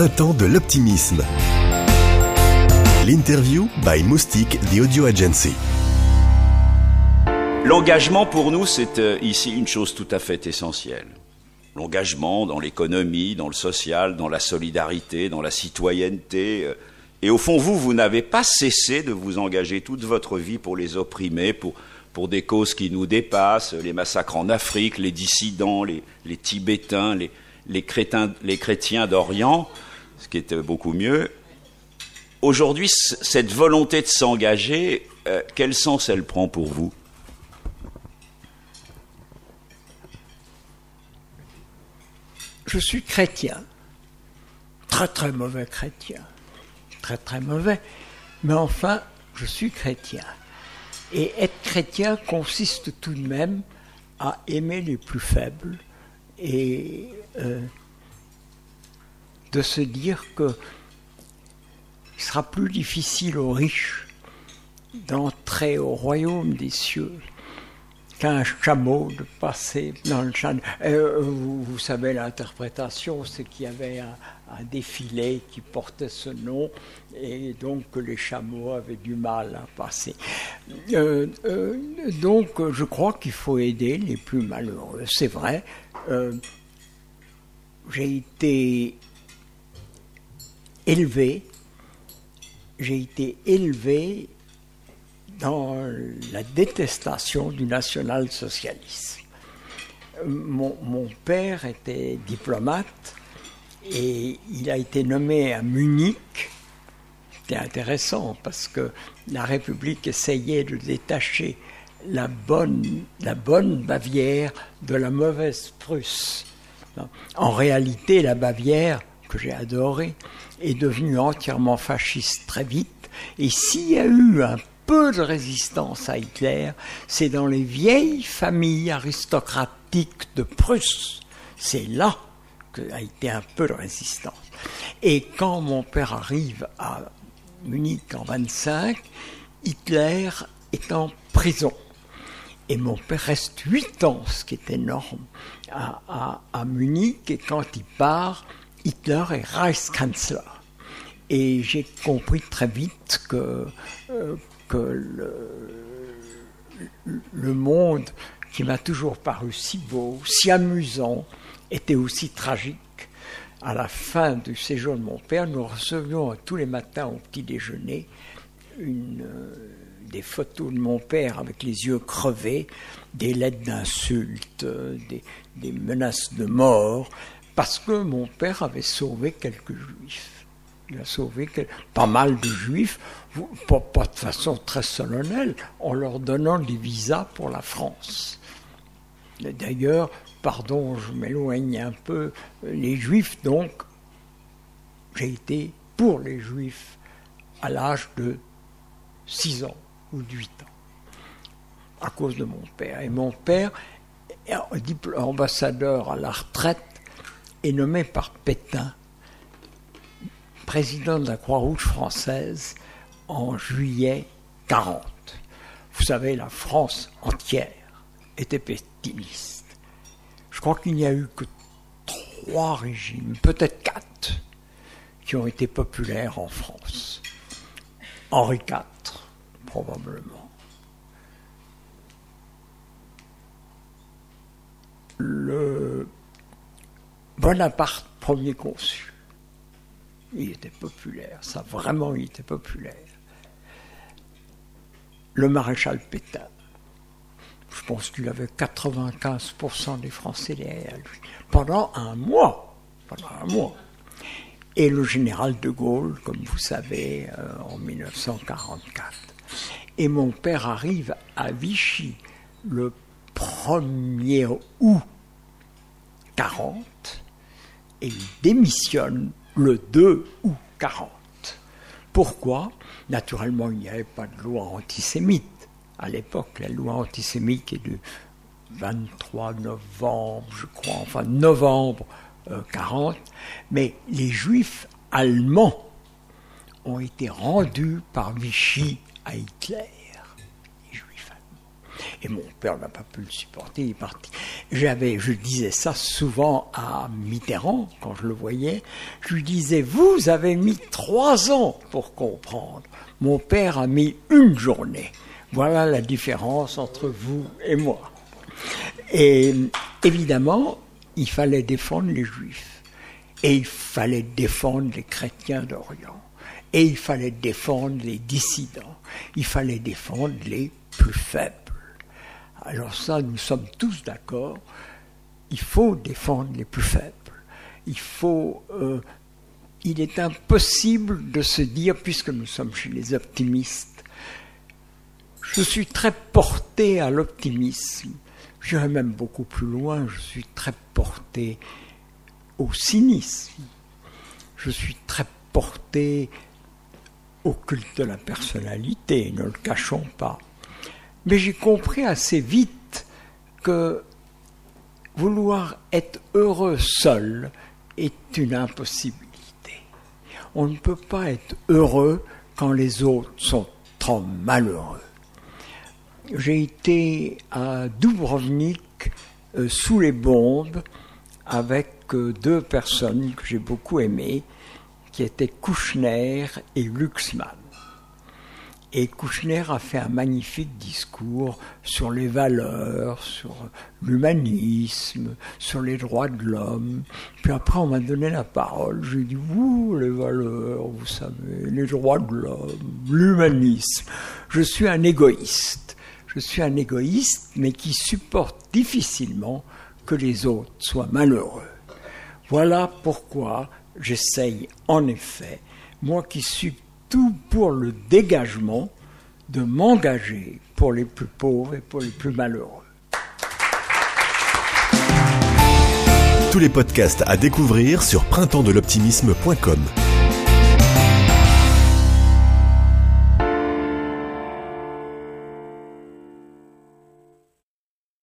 printemps de l'optimisme. L'interview by Moustique, the audio agency. L'engagement pour nous, c'est euh, ici une chose tout à fait essentielle. L'engagement dans l'économie, dans le social, dans la solidarité, dans la citoyenneté. euh, Et au fond, vous, vous n'avez pas cessé de vous engager toute votre vie pour les opprimés, pour, pour des causes qui nous dépassent, les massacres en Afrique, les dissidents, les, les Tibétains, les, les, crétins, les chrétiens d'Orient, ce qui était beaucoup mieux. Aujourd'hui, cette volonté de s'engager, euh, quel sens elle prend pour vous? Je suis chrétien. Très très mauvais chrétien. Très très mauvais. Mais enfin, je suis chrétien. Et être chrétien consiste tout de même à aimer les plus faibles et euh, de se dire que il sera plus difficile aux riches d'entrer au royaume des cieux qu'un chameau de passer dans le. Euh, vous, savez l'interprétation, c'est qu'il y avait un, défilé qui portait ce nom et donc que les chameaux avaient du mal à passer. Euh, euh, donc je crois qu'il faut aider les plus malheureux. C'est vrai. j'ai été élevé, j'ai été élevé dans la détestation du national-socialisme. Mon, père était diplomate et il a été nommé à Munich. C'était intéressant parce que la République essayait de détacher la bonne, la bonne Bavière de la mauvaise Prusse. En réalité, la Bavière, que j'ai adorée, est devenue entièrement fasciste très vite. Et s'il y a eu un peu de résistance à Hitler, c'est dans les vieilles familles aristocratiques de Prusse. C'est là qu'a été un peu de résistance. Et quand mon père arrive à Munich en 25, Hitler est en prison. Et mon père reste huit ans, ce qui est énorme, à, à, à Munich. Et quand il part, Hitler est Reichskanzler. Et j'ai compris très vite que, euh, que le, le monde qui m'a toujours paru si beau, si amusant, était aussi tragique. À la fin du séjour de mon père, nous recevions tous les matins au petit déjeuner une, euh, des photos de mon père avec les yeux crevés, des lettres d'insultes, euh, des, des menaces de mort, parce que mon père avait sauvé quelques juifs. Il a sauvé pas mal de juifs, pas, de façon très solennelle, en leur donnant des visas pour la France. D'ailleurs, pardon, je m'éloigne un peu, les juifs, donc, j'ai été pour les juifs à l'âge de 6 ans ou de 8 ans, à cause de mon père. Et mon père, ambassadeur à la retraite, est nommé par Pétain président de la Croix-Rouge française en juillet 40. Vous savez, la France entière était pétiniste. Je crois qu'il n'y a eu que trois régimes, peut-être quatre, qui ont été populaires en France. Henri IV, probablement. Le Bonaparte, premier consul. Il était populaire, ça vraiment, il était populaire. Le maréchal Pétain, je pense qu'il avait 95% des Français derrière lui, pendant un mois. Pendant un mois. Et le général de Gaulle, comme vous savez, euh, en 1944. Et mon père arrive à Vichy le 1er août 40 et il démissionne le 2 août 40. Pourquoi? Naturellement, il n'y avait pas de loi antisémite. À l'époque, la loi antisémite est de 23 novembre, je crois, enfin novembre euh, 40. Mais les juifs allemands ont été rendus par Vichy à Hitler. Et mon père n'a pas pu le supporter, il est parti. J'avais, je disais ça souvent à Mitterrand, quand je le voyais. Je lui disais, vous avez mis trois ans pour comprendre. Mon père a mis une journée. Voilà la différence entre vous et moi. Et évidemment, il fallait défendre les juifs. Et il fallait défendre les chrétiens d'Orient. Et il fallait défendre les dissidents. Il fallait défendre les plus faibles. Alors ça, nous sommes tous d'accord. Il faut défendre les plus faibles. Il faut. Euh, il est impossible de se dire, puisque nous sommes chez les optimistes, je suis très porté à l'optimisme. J'irai même beaucoup plus loin. Je suis très porté au cynisme. Je suis très porté au culte de la personnalité, ne le cachons pas. Mais j'ai compris assez vite que vouloir être heureux seul est une impossibilité. On ne peut pas être heureux quand les autres sont trop malheureux. J'ai été à Dubrovnik euh, sous les bombes avec euh, deux personnes que j'ai beaucoup aimées, qui étaient Kouchner et Luxman. Et Kouchner a fait un magnifique discours sur les valeurs, sur l'humanisme, sur les droits de l'homme. Puis après, on m'a donné la parole. J'ai dit, vous, les valeurs, vous savez, les droits de l'homme, l'humanisme. Je suis un égoïste. Je suis un égoïste, mais qui supporte difficilement que les autres soient malheureux. Voilà pourquoi j'essaye en effet, moi qui suis tout pour le dégagement, de m'engager pour les plus pauvres et pour les plus malheureux. Tous les podcasts à découvrir sur printempsdeloptimisme.com.